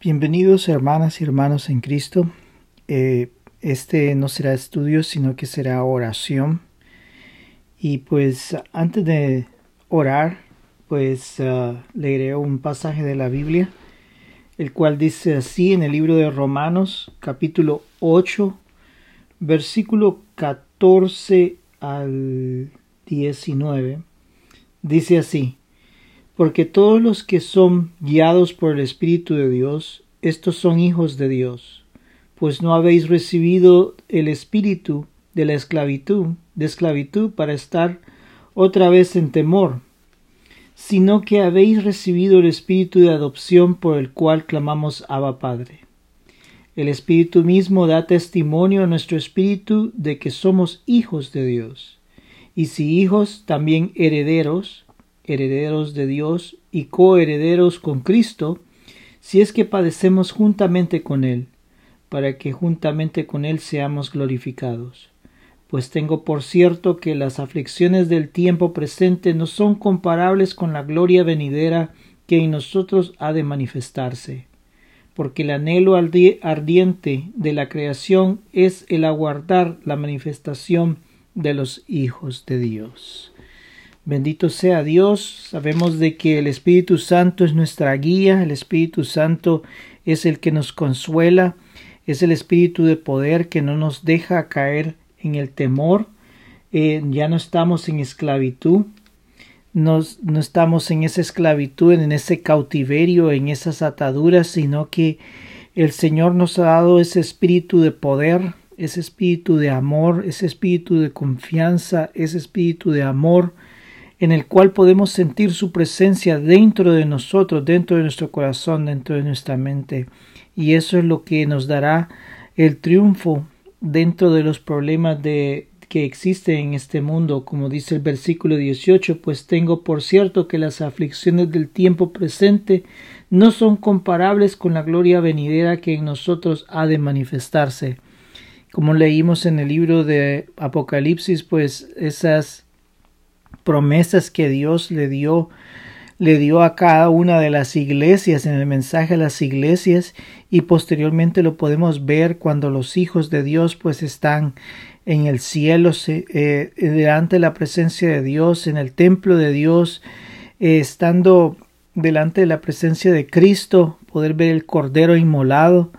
Bienvenidos hermanas y hermanos en Cristo. Eh, este no será estudio, sino que será oración. Y pues antes de orar, pues uh, leeré un pasaje de la Biblia, el cual dice así en el libro de Romanos, capítulo 8, versículo 14 al 19. Dice así, porque todos los que son guiados por el Espíritu de Dios, estos son hijos de Dios, pues no habéis recibido el espíritu de la esclavitud, de esclavitud para estar otra vez en temor, sino que habéis recibido el espíritu de adopción por el cual clamamos Abba Padre. El Espíritu mismo da testimonio a nuestro espíritu de que somos hijos de Dios, y si hijos, también herederos, herederos de Dios y coherederos con Cristo, si es que padecemos juntamente con Él, para que juntamente con Él seamos glorificados. Pues tengo por cierto que las aflicciones del tiempo presente no son comparables con la gloria venidera que en nosotros ha de manifestarse, porque el anhelo ardiente de la creación es el aguardar la manifestación de los hijos de Dios. Bendito sea Dios. Sabemos de que el Espíritu Santo es nuestra guía, el Espíritu Santo es el que nos consuela, es el Espíritu de poder que no nos deja caer en el temor. Eh, ya no estamos en esclavitud, no estamos en esa esclavitud, en ese cautiverio, en esas ataduras, sino que el Señor nos ha dado ese espíritu de poder, ese espíritu de amor, ese espíritu de confianza, ese espíritu de amor, en el cual podemos sentir su presencia dentro de nosotros, dentro de nuestro corazón, dentro de nuestra mente. Y eso es lo que nos dará el triunfo dentro de los problemas de, que existen en este mundo, como dice el versículo 18, pues tengo por cierto que las aflicciones del tiempo presente no son comparables con la gloria venidera que en nosotros ha de manifestarse. Como leímos en el libro de Apocalipsis, pues esas promesas que Dios le dio le dio a cada una de las iglesias en el mensaje a las iglesias y posteriormente lo podemos ver cuando los hijos de Dios pues están en el cielo eh, delante de la presencia de Dios en el templo de Dios eh, estando delante de la presencia de Cristo poder ver el cordero inmolado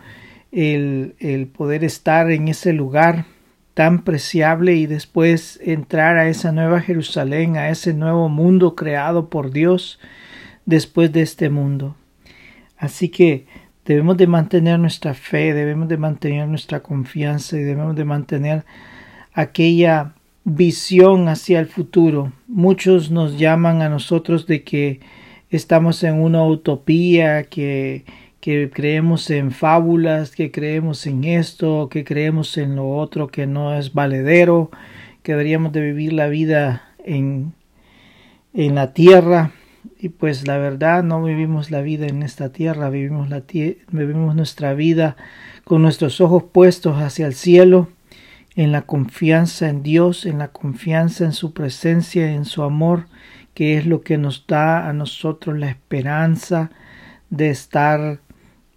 el, el poder estar en ese lugar tan preciable y después entrar a esa nueva Jerusalén, a ese nuevo mundo creado por Dios después de este mundo. Así que debemos de mantener nuestra fe, debemos de mantener nuestra confianza y debemos de mantener aquella visión hacia el futuro. Muchos nos llaman a nosotros de que estamos en una utopía, que que creemos en fábulas, que creemos en esto, que creemos en lo otro que no es valedero, que deberíamos de vivir la vida en, en la tierra. Y pues la verdad no vivimos la vida en esta tierra, vivimos, la vivimos nuestra vida con nuestros ojos puestos hacia el cielo, en la confianza en Dios, en la confianza en su presencia, en su amor, que es lo que nos da a nosotros la esperanza de estar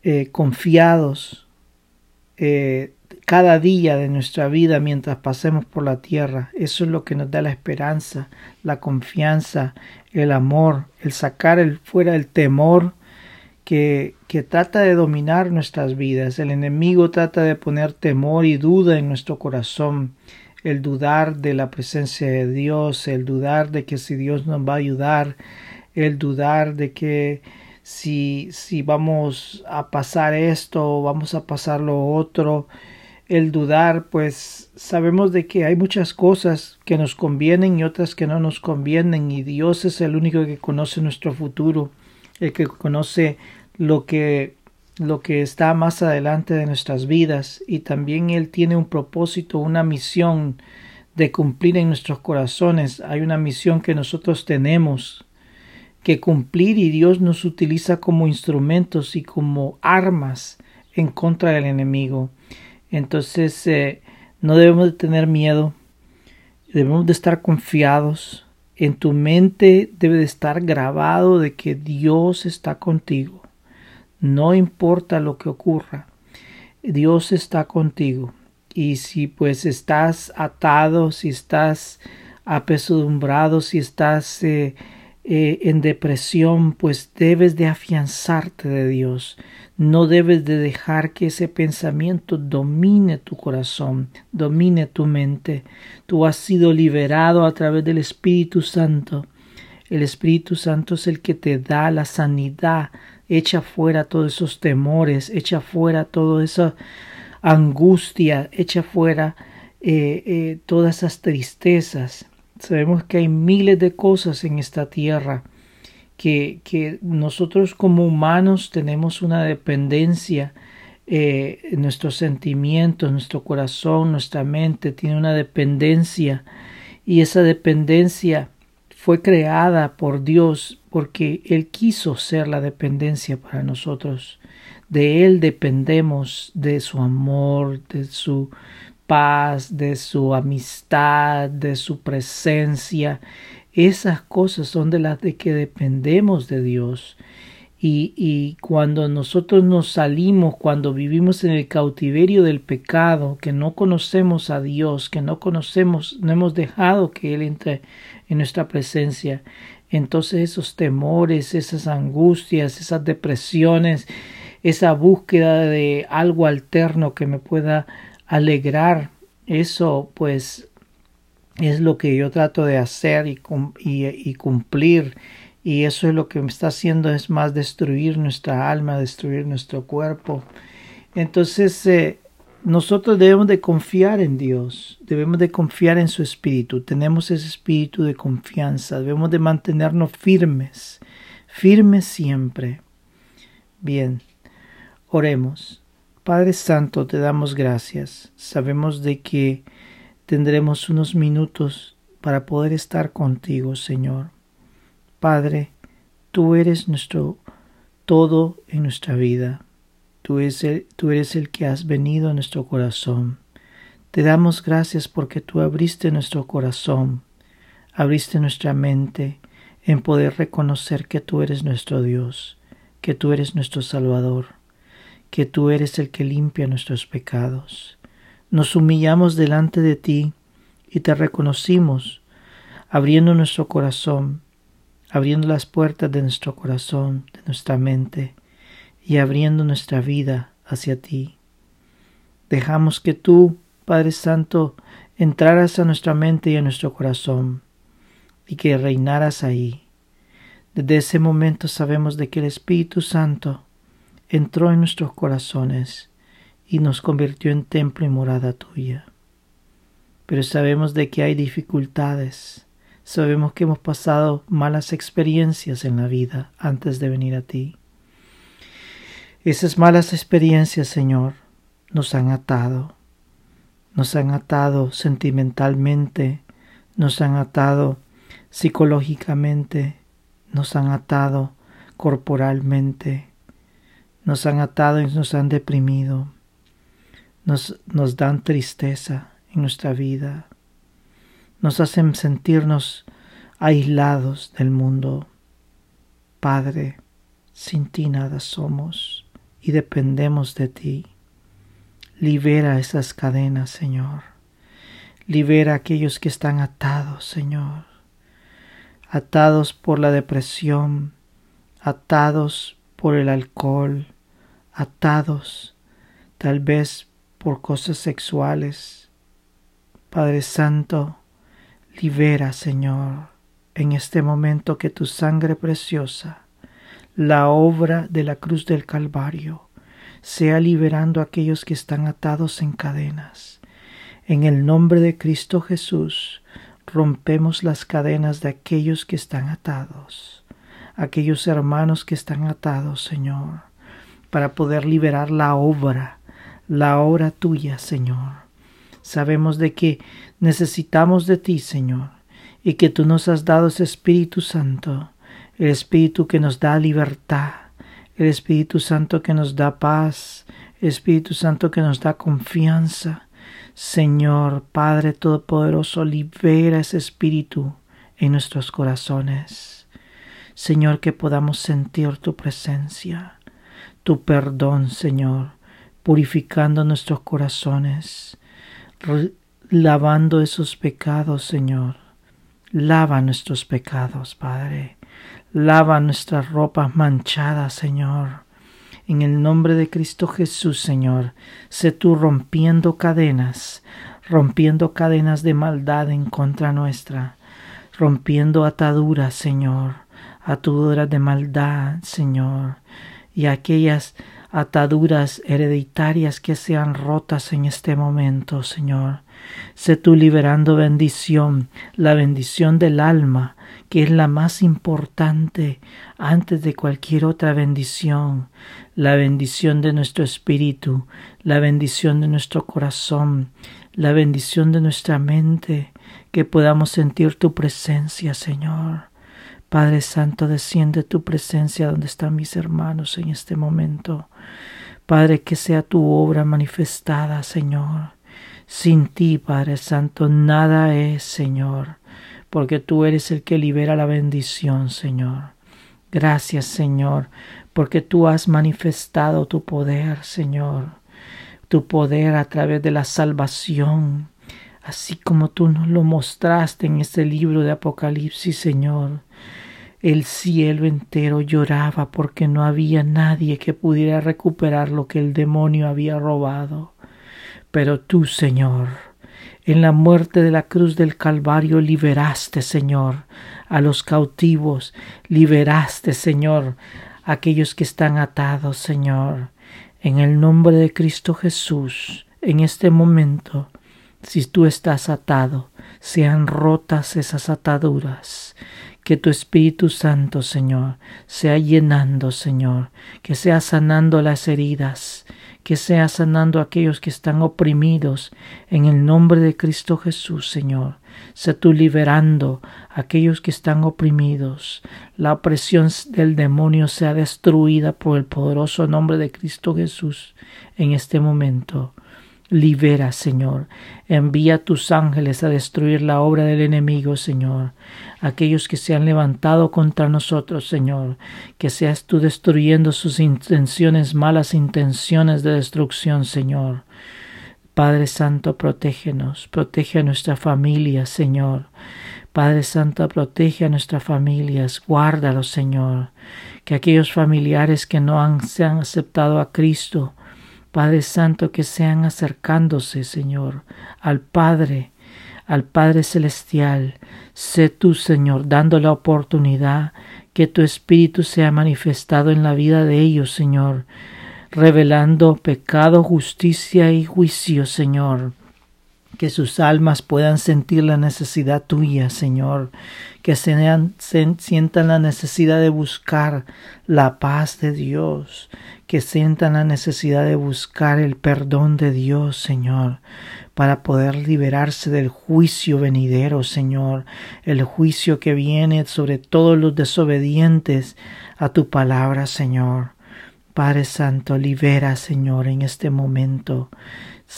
eh, confiados eh, cada día de nuestra vida mientras pasemos por la tierra. Eso es lo que nos da la esperanza, la confianza, el amor, el sacar el, fuera el temor que, que trata de dominar nuestras vidas. El enemigo trata de poner temor y duda en nuestro corazón el dudar de la presencia de Dios, el dudar de que si Dios nos va a ayudar, el dudar de que si, si vamos a pasar esto o vamos a pasar lo otro, el dudar, pues sabemos de que hay muchas cosas que nos convienen y otras que no nos convienen y Dios es el único que conoce nuestro futuro, el que conoce lo que lo que está más adelante de nuestras vidas y también Él tiene un propósito, una misión de cumplir en nuestros corazones. Hay una misión que nosotros tenemos que cumplir y Dios nos utiliza como instrumentos y como armas en contra del enemigo. Entonces eh, no debemos de tener miedo, debemos de estar confiados. En tu mente debe de estar grabado de que Dios está contigo. No importa lo que ocurra, Dios está contigo. Y si pues estás atado, si estás apesadumbrado, si estás eh, eh, en depresión, pues debes de afianzarte de Dios. No debes de dejar que ese pensamiento domine tu corazón, domine tu mente. Tú has sido liberado a través del Espíritu Santo. El Espíritu Santo es el que te da la sanidad. Echa fuera todos esos temores, echa fuera toda esa angustia, echa fuera eh, eh, todas esas tristezas. Sabemos que hay miles de cosas en esta tierra que, que nosotros como humanos tenemos una dependencia, eh, nuestros sentimientos, nuestro corazón, nuestra mente tiene una dependencia y esa dependencia fue creada por Dios porque Él quiso ser la dependencia para nosotros. De Él dependemos de su amor, de su paz, de su amistad, de su presencia. Esas cosas son de las de que dependemos de Dios. Y, y, cuando nosotros nos salimos, cuando vivimos en el cautiverio del pecado, que no conocemos a Dios, que no conocemos, no hemos dejado que Él entre en nuestra presencia, entonces esos temores, esas angustias, esas depresiones, esa búsqueda de algo alterno que me pueda alegrar. Eso pues es lo que yo trato de hacer y, y, cumplir y eso es lo que me está haciendo es más destruir nuestra alma, destruir nuestro cuerpo. Entonces eh, nosotros debemos de confiar en Dios, debemos de confiar en su espíritu, tenemos ese espíritu de confianza, debemos de mantenernos firmes, firmes siempre. Bien, oremos. Padre Santo, te damos gracias. Sabemos de que tendremos unos minutos para poder estar contigo, Señor. Padre, tú eres nuestro todo en nuestra vida. Tú eres, el, tú eres el que has venido a nuestro corazón. Te damos gracias porque tú abriste nuestro corazón, abriste nuestra mente en poder reconocer que tú eres nuestro Dios, que tú eres nuestro Salvador que tú eres el que limpia nuestros pecados. Nos humillamos delante de ti y te reconocimos, abriendo nuestro corazón, abriendo las puertas de nuestro corazón, de nuestra mente, y abriendo nuestra vida hacia ti. Dejamos que tú, Padre Santo, entraras a nuestra mente y a nuestro corazón, y que reinaras ahí. Desde ese momento sabemos de que el Espíritu Santo entró en nuestros corazones y nos convirtió en templo y morada tuya. Pero sabemos de que hay dificultades, sabemos que hemos pasado malas experiencias en la vida antes de venir a ti. Esas malas experiencias, Señor, nos han atado, nos han atado sentimentalmente, nos han atado psicológicamente, nos han atado corporalmente, nos han atado y nos han deprimido, nos, nos dan tristeza en nuestra vida, nos hacen sentirnos aislados del mundo. Padre, sin ti nada somos y dependemos de ti. Libera esas cadenas, Señor. Libera a aquellos que están atados, Señor. Atados por la depresión, atados por el alcohol, atados tal vez por cosas sexuales. Padre Santo, libera, Señor, en este momento que tu sangre preciosa, la obra de la cruz del Calvario, sea liberando a aquellos que están atados en cadenas. En el nombre de Cristo Jesús, rompemos las cadenas de aquellos que están atados aquellos hermanos que están atados, Señor, para poder liberar la obra, la obra tuya, Señor. Sabemos de que necesitamos de ti, Señor, y que tú nos has dado ese Espíritu Santo, el Espíritu que nos da libertad, el Espíritu Santo que nos da paz, el Espíritu Santo que nos da confianza. Señor, Padre Todopoderoso, libera ese Espíritu en nuestros corazones. Señor, que podamos sentir tu presencia. Tu perdón, Señor, purificando nuestros corazones, lavando esos pecados, Señor. Lava nuestros pecados, Padre. Lava nuestras ropas manchadas, Señor. En el nombre de Cristo Jesús, Señor, sé tú rompiendo cadenas, rompiendo cadenas de maldad en contra nuestra, rompiendo ataduras, Señor, ataduras de maldad, Señor, y aquellas ataduras hereditarias que sean rotas en este momento, Señor. Sé tú liberando bendición, la bendición del alma, que es la más importante antes de cualquier otra bendición, la bendición de nuestro espíritu, la bendición de nuestro corazón, la bendición de nuestra mente, que podamos sentir tu presencia, Señor. Padre Santo, desciende tu presencia donde están mis hermanos en este momento. Padre, que sea tu obra manifestada, Señor. Sin ti, Padre Santo, nada es, Señor, porque tú eres el que libera la bendición, Señor. Gracias, Señor, porque tú has manifestado tu poder, Señor, tu poder a través de la salvación, así como tú nos lo mostraste en este libro de Apocalipsis, Señor. El cielo entero lloraba porque no había nadie que pudiera recuperar lo que el demonio había robado. Pero tú, Señor, en la muerte de la cruz del Calvario liberaste, Señor, a los cautivos, liberaste, Señor, a aquellos que están atados, Señor. En el nombre de Cristo Jesús, en este momento, si tú estás atado, sean rotas esas ataduras. Que tu Espíritu Santo, Señor, sea llenando, Señor, que sea sanando las heridas, que sea sanando a aquellos que están oprimidos en el nombre de Cristo Jesús, Señor. Sé tú liberando a aquellos que están oprimidos. La opresión del demonio sea destruida por el poderoso nombre de Cristo Jesús en este momento. Libera, Señor. Envía tus ángeles a destruir la obra del enemigo, Señor. Aquellos que se han levantado contra nosotros, Señor. Que seas tú destruyendo sus intenciones, malas intenciones de destrucción, Señor. Padre Santo, protégenos, protege a nuestra familia, Señor. Padre Santo, protege a nuestras familias, guárdalos, Señor. Que aquellos familiares que no han, se han aceptado a Cristo, Padre Santo, que sean acercándose, Señor, al Padre, al Padre Celestial. Sé tú, Señor, dando la oportunidad que tu Espíritu sea manifestado en la vida de ellos, Señor, revelando pecado, justicia y juicio, Señor. Que sus almas puedan sentir la necesidad tuya, Señor, que sean, sientan la necesidad de buscar la paz de Dios, que sientan la necesidad de buscar el perdón de Dios, Señor, para poder liberarse del juicio venidero, Señor, el juicio que viene sobre todos los desobedientes a tu palabra, Señor. Padre Santo, libera, Señor, en este momento.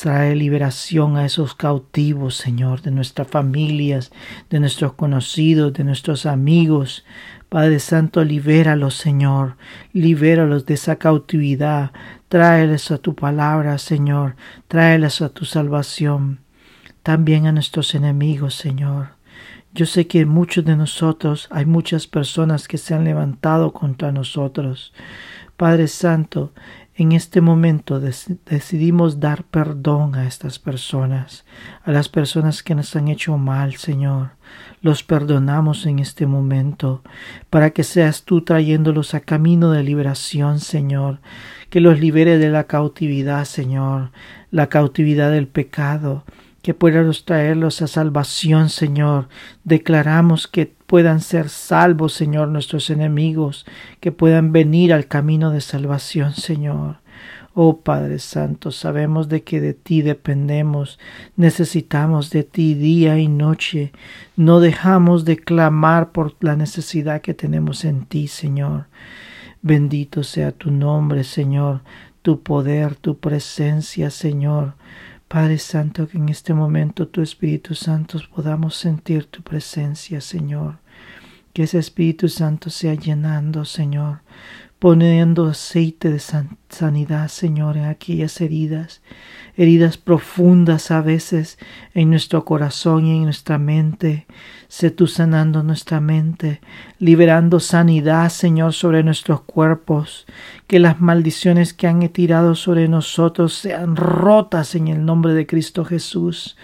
Trae liberación a esos cautivos, Señor, de nuestras familias, de nuestros conocidos, de nuestros amigos. Padre Santo, libéralos, Señor. Libéralos de esa cautividad. Tráeles a tu palabra, Señor. Tráeles a tu salvación. También a nuestros enemigos, Señor. Yo sé que muchos de nosotros hay muchas personas que se han levantado contra nosotros. Padre Santo, en este momento decidimos dar perdón a estas personas, a las personas que nos han hecho mal, Señor. Los perdonamos en este momento, para que seas tú trayéndolos a camino de liberación, Señor, que los libere de la cautividad, Señor, la cautividad del pecado, que puedas traerlos a salvación, Señor. Declaramos que puedan ser salvos, Señor, nuestros enemigos, que puedan venir al camino de salvación, Señor. Oh Padre Santo, sabemos de que de ti dependemos, necesitamos de ti día y noche, no dejamos de clamar por la necesidad que tenemos en ti, Señor. Bendito sea tu nombre, Señor, tu poder, tu presencia, Señor. Padre Santo, que en este momento tu Espíritu Santo podamos sentir tu presencia, Señor. Que ese Espíritu Santo sea llenando, Señor, poniendo aceite de sanidad, Señor, en aquellas heridas, heridas profundas a veces en nuestro corazón y en nuestra mente. Sé tú sanando nuestra mente, liberando sanidad, Señor, sobre nuestros cuerpos, que las maldiciones que han tirado sobre nosotros sean rotas en el nombre de Cristo Jesús.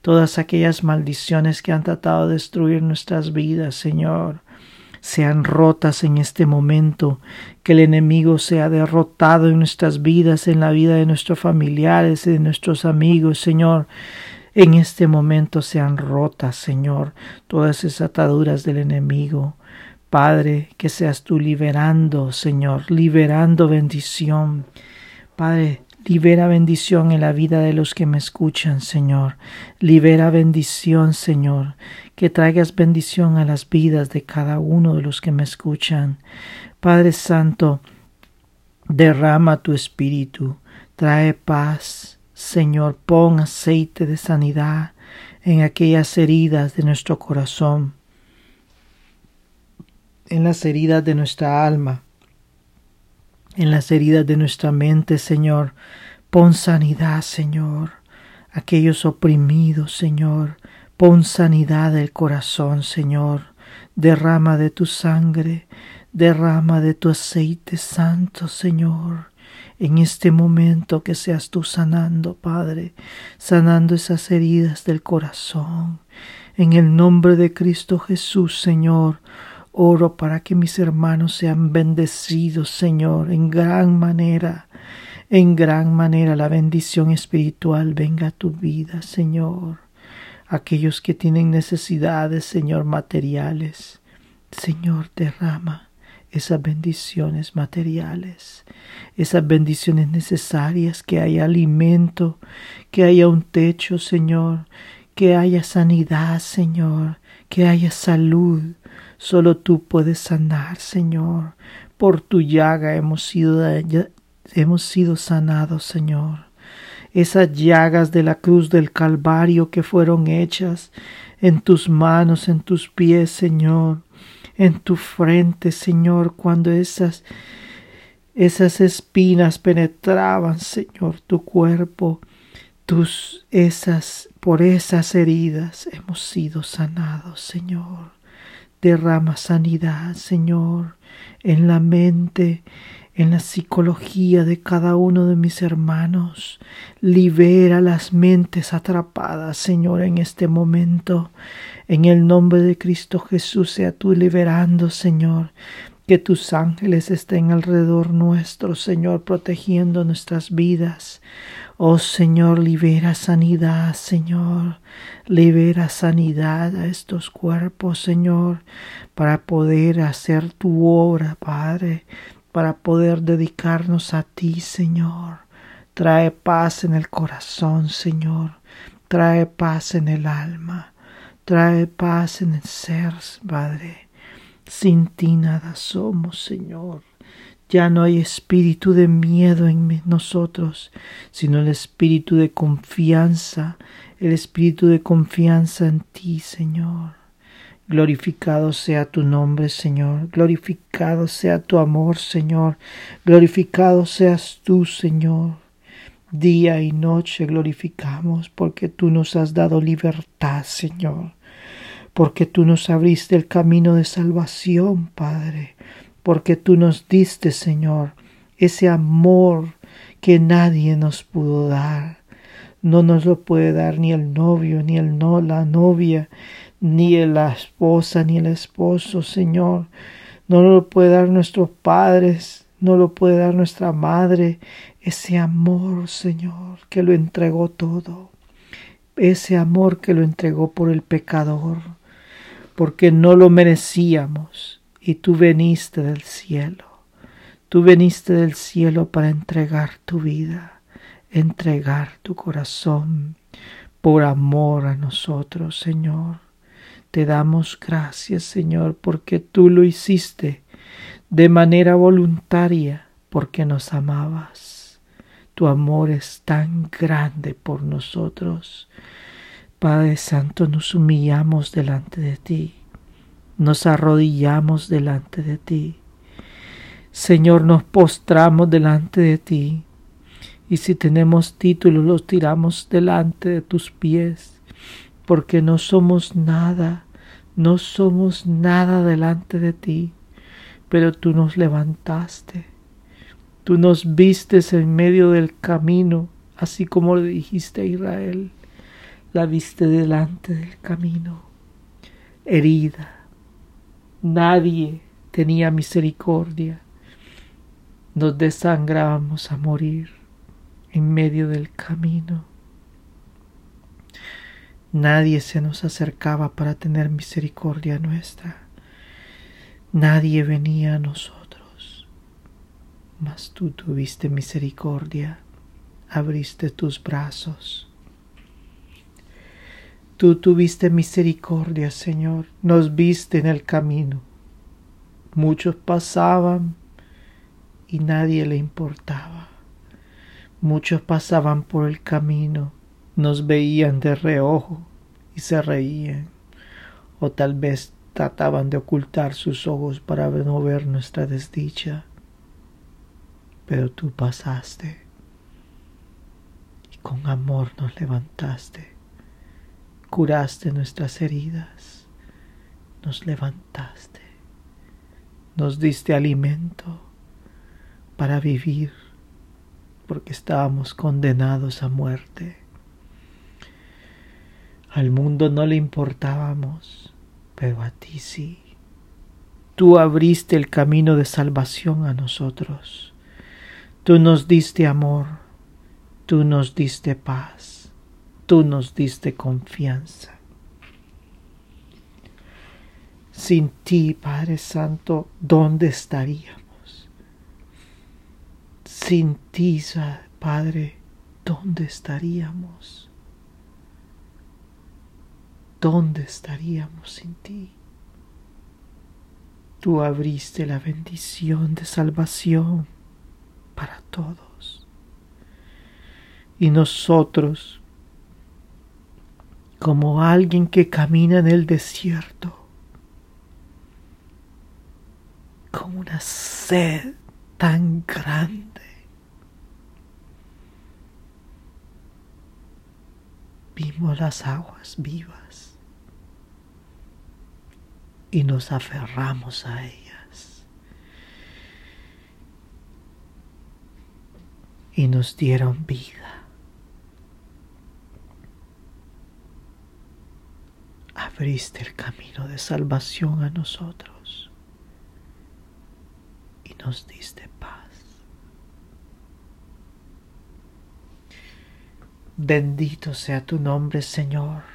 Todas aquellas maldiciones que han tratado de destruir nuestras vidas, Señor sean rotas en este momento, que el enemigo sea derrotado en nuestras vidas, en la vida de nuestros familiares, de nuestros amigos, Señor. En este momento sean rotas, Señor, todas esas ataduras del enemigo. Padre, que seas tú liberando, Señor, liberando bendición. Padre, Libera bendición en la vida de los que me escuchan, Señor. Libera bendición, Señor. Que traigas bendición a las vidas de cada uno de los que me escuchan. Padre Santo, derrama tu espíritu. Trae paz. Señor, pon aceite de sanidad en aquellas heridas de nuestro corazón, en las heridas de nuestra alma en las heridas de nuestra mente, Señor. Pon sanidad, Señor. Aquellos oprimidos, Señor. Pon sanidad del corazón, Señor. Derrama de tu sangre, derrama de tu aceite santo, Señor. En este momento que seas tú sanando, Padre, sanando esas heridas del corazón. En el nombre de Cristo Jesús, Señor, Oro para que mis hermanos sean bendecidos, Señor, en gran manera. En gran manera la bendición espiritual venga a tu vida, Señor. Aquellos que tienen necesidades, Señor, materiales. Señor, derrama esas bendiciones materiales, esas bendiciones necesarias, que haya alimento, que haya un techo, Señor, que haya sanidad, Señor, que haya salud, Solo tú puedes sanar, Señor. Por tu llaga hemos sido, hemos sido sanados, Señor. Esas llagas de la cruz del Calvario que fueron hechas en tus manos, en tus pies, Señor, en tu frente, Señor, cuando esas esas espinas penetraban, Señor, tu cuerpo, tus esas por esas heridas hemos sido sanados, Señor. Derrama sanidad, Señor, en la mente, en la psicología de cada uno de mis hermanos. Libera las mentes atrapadas, Señor, en este momento. En el nombre de Cristo Jesús sea tú liberando, Señor. Que tus ángeles estén alrededor nuestro, Señor, protegiendo nuestras vidas. Oh Señor, libera sanidad, Señor. Libera sanidad a estos cuerpos, Señor, para poder hacer tu obra, Padre, para poder dedicarnos a ti, Señor. Trae paz en el corazón, Señor. Trae paz en el alma. Trae paz en el ser, Padre. Sin ti nada somos, Señor. Ya no hay espíritu de miedo en nosotros, sino el espíritu de confianza, el espíritu de confianza en ti, Señor. Glorificado sea tu nombre, Señor. Glorificado sea tu amor, Señor. Glorificado seas tú, Señor. Día y noche glorificamos porque tú nos has dado libertad, Señor. Porque tú nos abriste el camino de salvación, Padre porque tú nos diste, Señor, ese amor que nadie nos pudo dar. No nos lo puede dar ni el novio, ni el no, la novia, ni la esposa, ni el esposo, Señor. No lo puede dar nuestros padres, no lo puede dar nuestra madre. Ese amor, Señor, que lo entregó todo. Ese amor que lo entregó por el pecador, porque no lo merecíamos y tú veniste del cielo. Tú veniste del cielo para entregar tu vida, entregar tu corazón por amor a nosotros, Señor. Te damos gracias, Señor, porque tú lo hiciste de manera voluntaria, porque nos amabas. Tu amor es tan grande por nosotros. Padre Santo, nos humillamos delante de ti nos arrodillamos delante de ti. Señor, nos postramos delante de ti. Y si tenemos títulos, los tiramos delante de tus pies, porque no somos nada, no somos nada delante de ti, pero tú nos levantaste, tú nos vistes en medio del camino, así como le dijiste a Israel, la viste delante del camino, herida. Nadie tenía misericordia. Nos desangrábamos a morir en medio del camino. Nadie se nos acercaba para tener misericordia nuestra. Nadie venía a nosotros. Mas tú tuviste misericordia, abriste tus brazos. Tú tuviste misericordia, Señor, nos viste en el camino. Muchos pasaban y nadie le importaba. Muchos pasaban por el camino, nos veían de reojo y se reían, o tal vez trataban de ocultar sus ojos para no ver nuestra desdicha. Pero tú pasaste y con amor nos levantaste, curaste nuestras heridas, nos levantaste, nos diste alimento para vivir porque estábamos condenados a muerte. Al mundo no le importábamos, pero a ti sí. Tú abriste el camino de salvación a nosotros. Tú nos diste amor, tú nos diste paz, tú nos diste confianza. Sin ti, Padre Santo, ¿dónde estaríamos? Sin ti, Padre, ¿dónde estaríamos? ¿Dónde estaríamos sin ti? Tú abriste la bendición de salvación para todos. Y nosotros, como alguien que camina en el desierto, con una sed tan grande, vimos las aguas vivas y nos aferramos a ellas y nos dieron vida. Abriste el camino de salvación a nosotros y nos diste paz. Bendito sea tu nombre, Señor,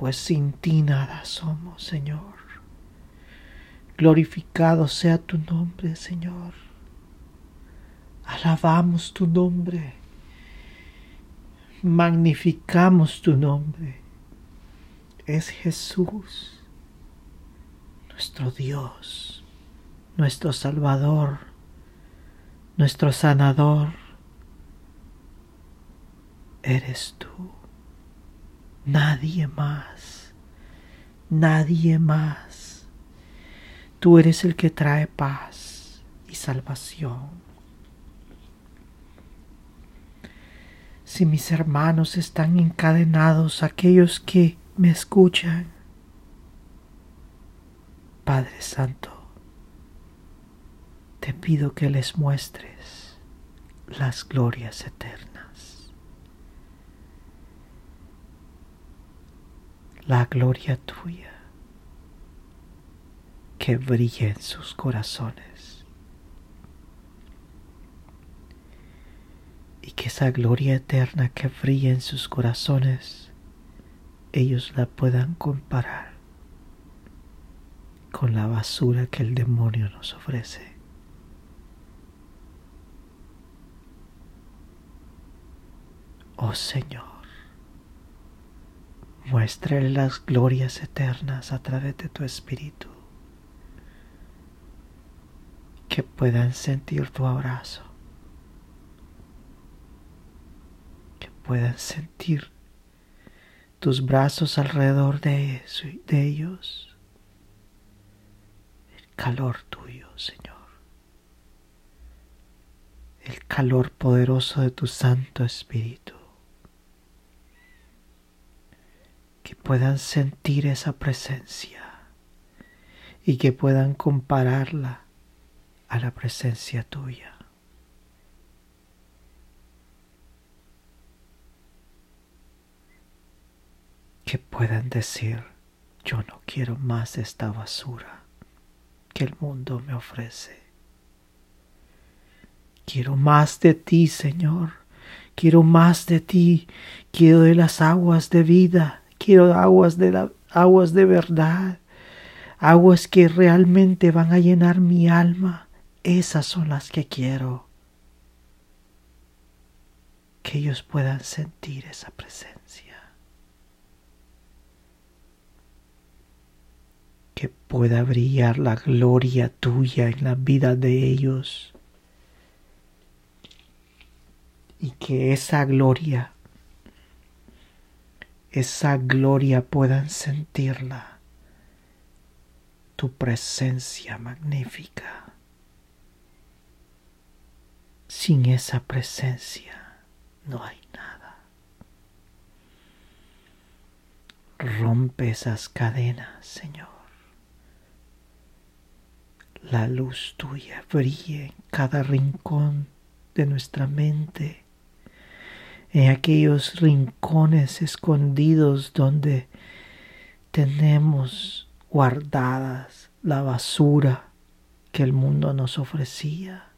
pues sin ti nada somos, Señor. Glorificado sea tu nombre, Señor. Alabamos tu nombre. Magnificamos tu nombre. Es Jesús, nuestro Dios, nuestro Salvador, nuestro sanador eres tú. Nadie más. Nadie más. Tú eres el que trae paz y salvación. Si mis hermanos están encadenados, aquellos que me escuchan, Padre Santo, te pido que les muestres las glorias eternas. La gloria tuya que brille en sus corazones y que esa gloria eterna que brille en sus corazones ellos la puedan comparar con la basura que el demonio nos ofrece. Oh Señor, Muéstrale las glorias eternas a través de tu espíritu. Que puedan sentir tu abrazo. Que puedan sentir tus brazos alrededor de, de ellos. El calor tuyo, Señor. el calor poderoso de tu Santo Espíritu. Que puedan sentir esa presencia y que puedan compararla a la presencia tuya. Que puedan decir, yo no quiero más esta basura que el mundo me ofrece. Quiero más de ti, Señor. Quiero más de ti. Quiero de las aguas de vida. Quiero aguas de la, aguas de verdad. Aguas que realmente van a llenar mi alma esas son las que quiero. Que ellos puedan sentir esa presencia. Que pueda brillar la gloria tuya en la vida de ellos. Y que esa gloria, esa gloria puedan sentirla. Tu presencia magnífica. Sin esa presencia no hay nada. Rompe esas cadenas, Señor. La luz tuya brille en cada rincón de nuestra mente, en aquellos rincones escondidos donde tenemos guardadas la basura que el mundo nos ofrecía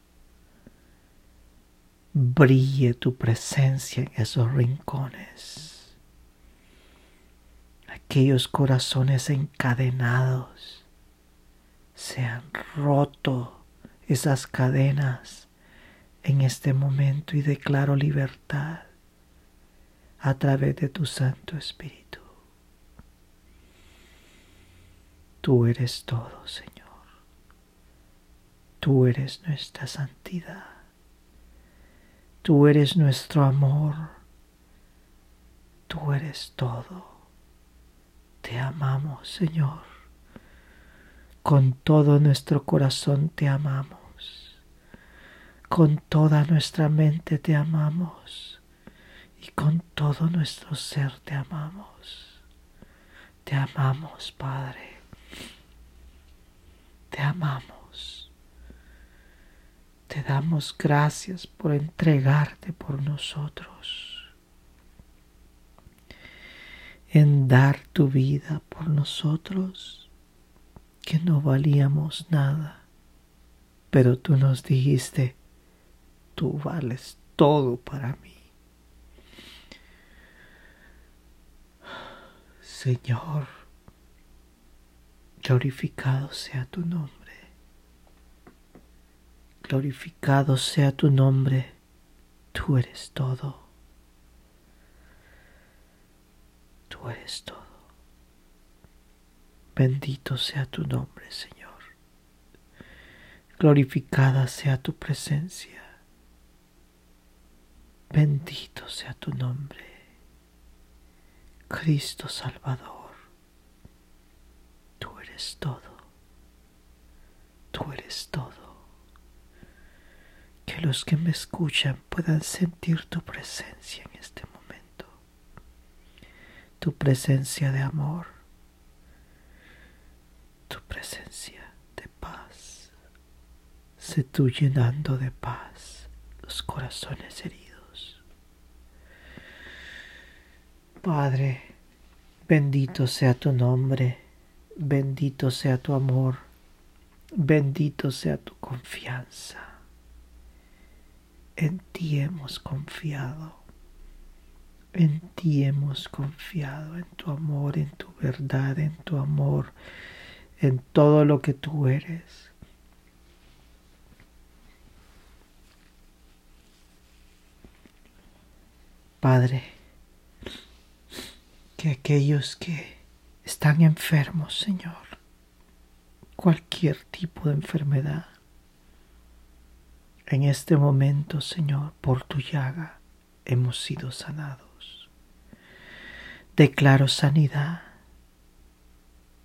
brille tu presencia en esos rincones. Aquellos corazones encadenados sean roto esas cadenas en este momento y declaro libertad a través de tu Santo Espíritu. Tú eres todo, Señor. Tú eres nuestra santidad. Tú eres nuestro amor. Tú eres todo. Te amamos, Señor. Con todo nuestro corazón te amamos. Con toda nuestra mente te amamos. Y con todo nuestro ser te amamos. Te amamos, Padre. Te amamos. Te damos gracias por entregarte por nosotros, en dar tu vida por nosotros, que no valíamos nada, pero tú nos dijiste, tú vales todo para mí. Señor, glorificado sea tu nombre glorificado sea tu nombre, tú eres todo. Tú eres todo. Bendito sea tu nombre, Señor. Glorificada sea tu presencia. Bendito sea tu nombre, Cristo Salvador. Tú eres todo. Tú eres todo que los que me escuchan puedan sentir tu presencia en este momento, tu presencia de amor, tu presencia de paz. Sé tú llenando de paz los corazones heridos. Padre, bendito sea tu nombre, bendito sea tu amor, bendito sea tu confianza en ti hemos confiado. En ti hemos confiado, en tu amor, en tu verdad, en tu amor, en todo lo que tú eres. Padre, que aquellos que están enfermos, Señor, cualquier tipo de enfermedad, en este momento, Señor, por tu llaga hemos sido sanados. Declaro sanidad.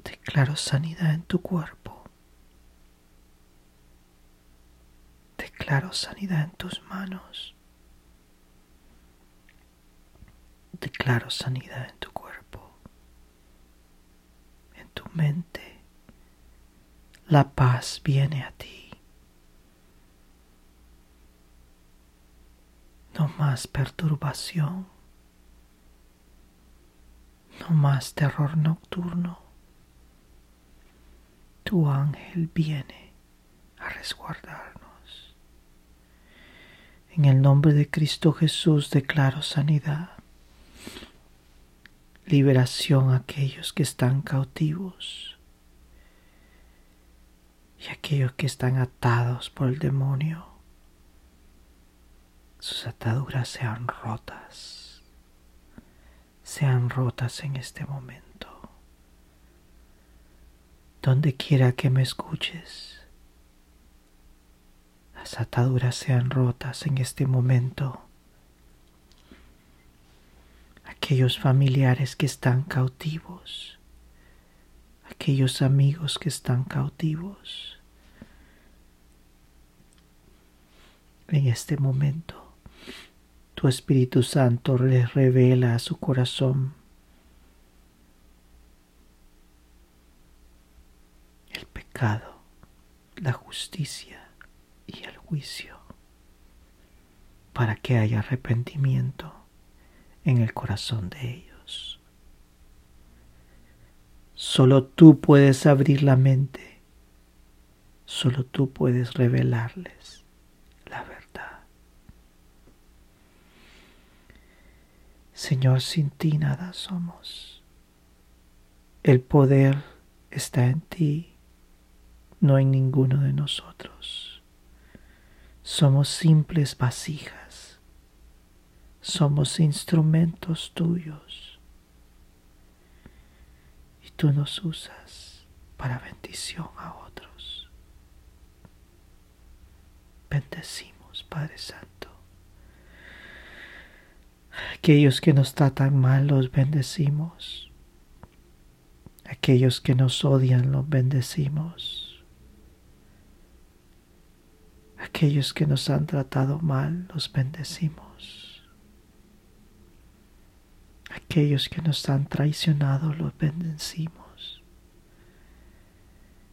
Declaro sanidad en tu cuerpo. Declaro sanidad en tus manos. Declaro sanidad en tu cuerpo, tu mente. La paz viene a ti. No más perturbación. No más terror nocturno. Tu ángel viene a resguardarnos. En el nombre de Cristo Jesús declaro sanidad liberación a aquellos que están cautivos y aquellos que están atados por el demonio. Sus ataduras sean rotas, sean rotas en este momento. Donde quiera que me escuches, las ataduras sean rotas en este momento aquellos familiares que están cautivos, aquellos amigos que están cautivos. En este momento, tu Espíritu Santo les revela a su corazón el pecado, la justicia y el juicio para que haya arrepentimiento en el corazón de ellos. Solo tú puedes abrir la mente, solo tú puedes revelarles la verdad. Señor, sin ti nada somos. El poder está en ti, no en ninguno de nosotros. Somos simples vasijas somos instrumentos tuyos y tú nos usas para bendición a otros. Bendecimos, Padre Santo. Aquellos que nos tratan mal los bendecimos. Aquellos que nos odian los bendecimos. Aquellos que nos han tratado mal los bendecimos aquellos que nos han traicionado los bendecimos.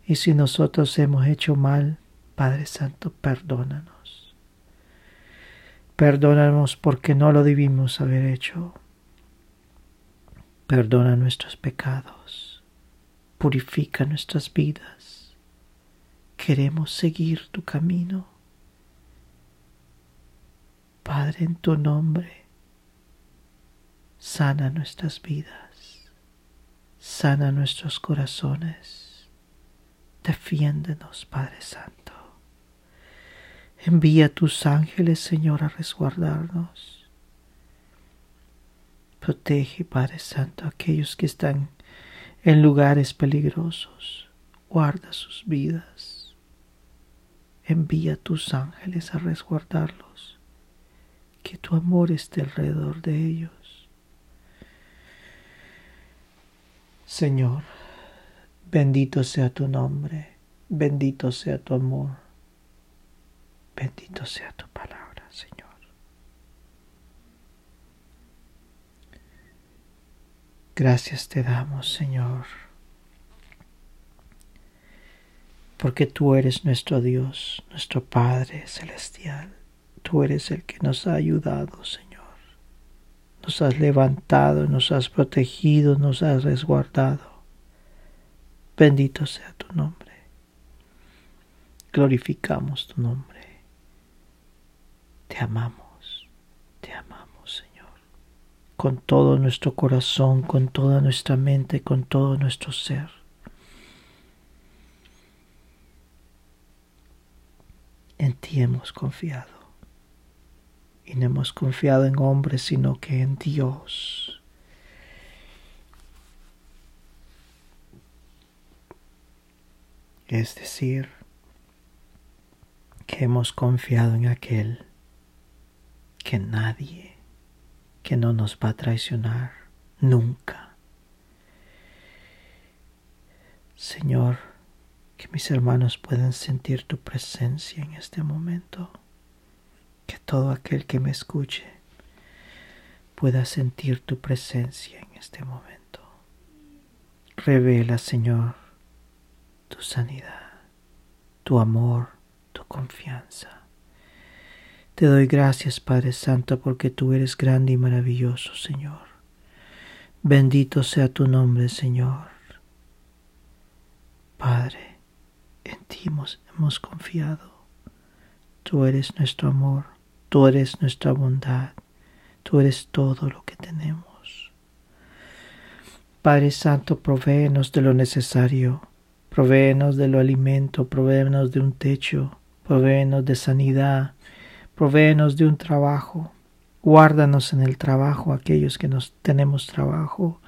Y si nosotros hemos hecho mal, Padre Santo, perdónanos. Perdónanos porque no lo debimos haber hecho. Perdona nuestros pecados. Purifica nuestras vidas. Queremos seguir tu camino. Padre, en tu nombre sana nuestras vidas, sana nuestros corazones, defiéndenos, Padre Santo. Envía tus ángeles, Señor, a resguardarnos. Protege, Padre Santo, a aquellos que están en lugares peligrosos. Guarda sus vidas. Envía tus ángeles a resguardarlos. Que tu amor esté alrededor de ellos. Señor, bendito sea tu nombre, bendito sea tu amor, bendito sea tu palabra, Señor. Gracias te damos, Señor, porque tú eres nuestro Dios, nuestro Padre Celestial. Tú eres el que nos ha ayudado, Señor nos has levantado, nos has protegido, nos has resguardado. Bendito sea tu nombre. Glorificamos tu nombre. Te amamos, te amamos, Señor. Con todo nuestro corazón, con toda nuestra mente, con todo nuestro ser. En ti hemos confiado y no hemos confiado en hombres, sino que en Dios. Es decir, que hemos confiado en aquel que nadie, que no nos va a traicionar nunca. Señor, que mis hermanos puedan sentir tu presencia en este momento todo aquel que me escuche pueda sentir tu presencia en este momento. Revela, Señor, tu sanidad, tu amor, tu confianza. Te doy gracias, Padre Santo, porque tú eres grande y maravilloso, Señor. Bendito sea tu nombre, Señor. Padre, en ti hemos, hemos confiado. Tú eres nuestro amor, tú eres nuestra bondad, tú eres todo lo que tenemos. Padre Santo, provéenos de lo necesario, provéenos de lo alimento, provéenos de un techo, provéenos de sanidad, provéenos de un trabajo. Guárdanos en el trabajo, aquellos que nos tenemos trabajo.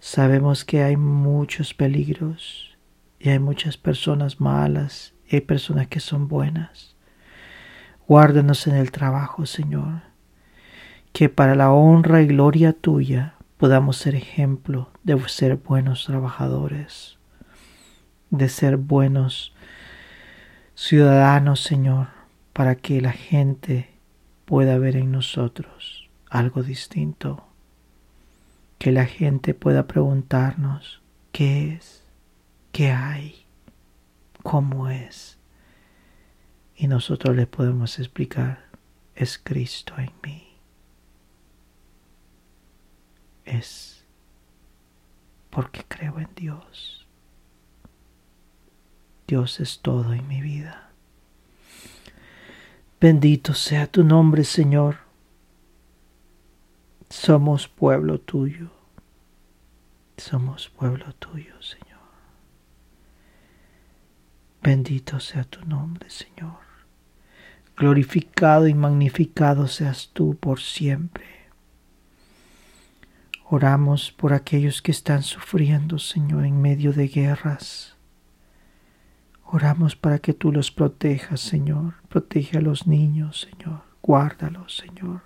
Sabemos que hay muchos peligros y hay muchas personas malas y hay personas que son buenas. Guárdanos en el trabajo, Señor, que para la honra y gloria tuya podamos ser ejemplo de ser buenos trabajadores, de ser buenos ciudadanos, Señor, para que la gente pueda ver en nosotros algo distinto, que la gente pueda preguntarnos qué es, qué hay, cómo es y nosotros le podemos explicar, es Cristo en mí. Es porque creo en Dios. Dios es todo en mi vida. Bendito sea tu nombre, Señor. Somos pueblo tuyo. Somos pueblo tuyo, Señor. Bendito sea tu nombre, Señor glorificado y magnificado seas tú por siempre. Oramos por aquellos que están sufriendo, Señor, en medio de guerras. Oramos para que tú los protejas, Señor. Protege a los niños, Señor. Guárdalos, Señor.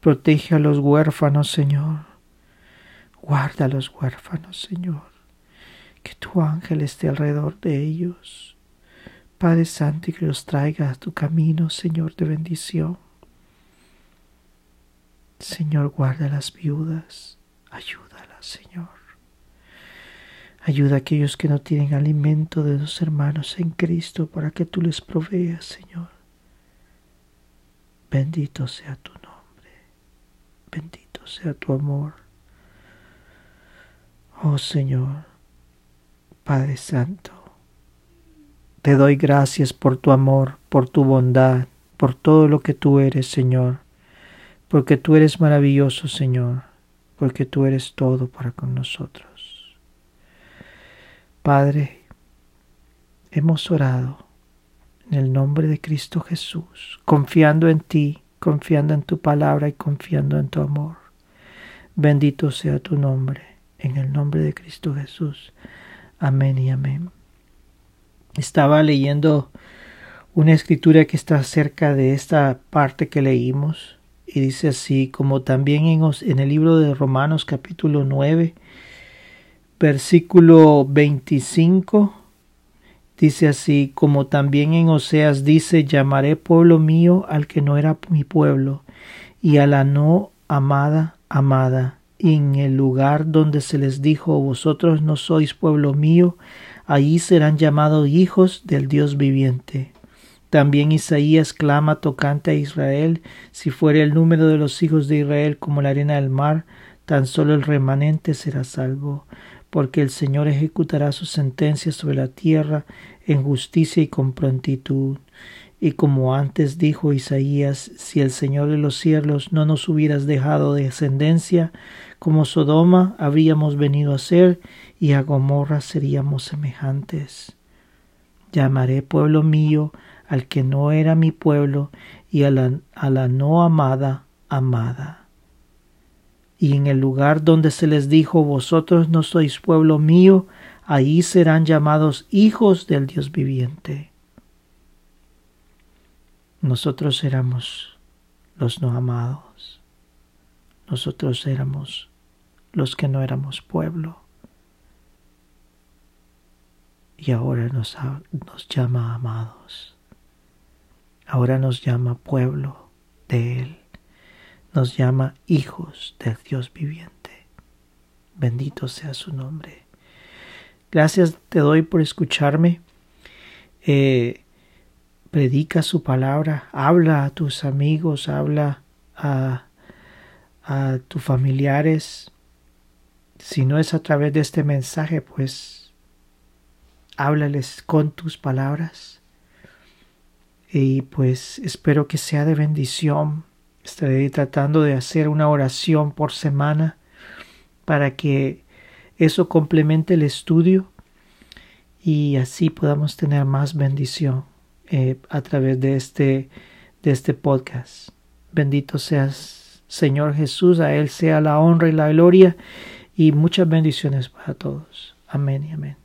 Protege a los huérfanos, Señor. Guarda los huérfanos, Señor. Que tu ángel esté alrededor de ellos. Padre Santo, y que los traiga a tu camino, Señor, de bendición. Señor, guarda a las viudas, ayúdalas, Señor. Ayuda a aquellos que no tienen alimento de los hermanos en Cristo para que tú les proveas, Señor. Bendito sea tu nombre, bendito sea tu amor. Oh Señor, Padre Santo, te doy gracias por tu amor, por tu bondad, por todo lo que tú eres, Señor, porque tú eres maravilloso, Señor, porque tú eres todo para con nosotros. Padre, hemos orado en el nombre de Cristo Jesús, confiando en ti, confiando en tu palabra y confiando en tu amor. Bendito sea tu nombre, en el nombre de Cristo Jesús. Amén y amén. Estaba leyendo una escritura que está cerca de esta parte que leímos y dice así, como también en, el libro de Romanos capítulo 9, versículo 25, dice así, como también en Oseas dice, llamaré pueblo mío al que no era mi pueblo, y a la no amada, amada, y en el lugar donde se les dijo, vosotros no sois pueblo mío, Allí serán llamados hijos del Dios viviente. También Isaías clama tocante a Israel, si fuere el número de los hijos de Israel como la arena del mar, tan solo el remanente será salvo, porque el Señor ejecutará su sentencia sobre la tierra en justicia y con prontitud. Y como antes dijo Isaías, si el Señor de los cielos no nos hubieras dejado descendencia, como Sodoma habríamos venido a ser, y a Gomorra seríamos semejantes. Llamaré pueblo mío al que no era mi pueblo, y a la, no amada, amada. Y en el lugar donde se les dijo, vosotros no sois pueblo mío, ahí serán llamados hijos del Dios viviente. Nosotros éramos los no amados. Nosotros éramos los que no éramos pueblo. Y ahora nos, nos llama amados. ahora nos llama pueblo de Él, nos llama hijos del Dios viviente. Bendito sea su nombre. Gracias te doy por escucharme. Eh, predica su palabra, habla a tus amigos, habla a, a tus familiares. Si no es a través de este mensaje, pues háblales con tus palabras. Y pues espero que sea de bendición. Estaré tratando de hacer una oración por semana para que eso complemente el estudio y así podamos tener más bendición eh, a través de este, de este podcast. Bendito seas, Señor Jesús, a Él sea la honra y la gloria y muchas bendiciones para todos. Amén y amén.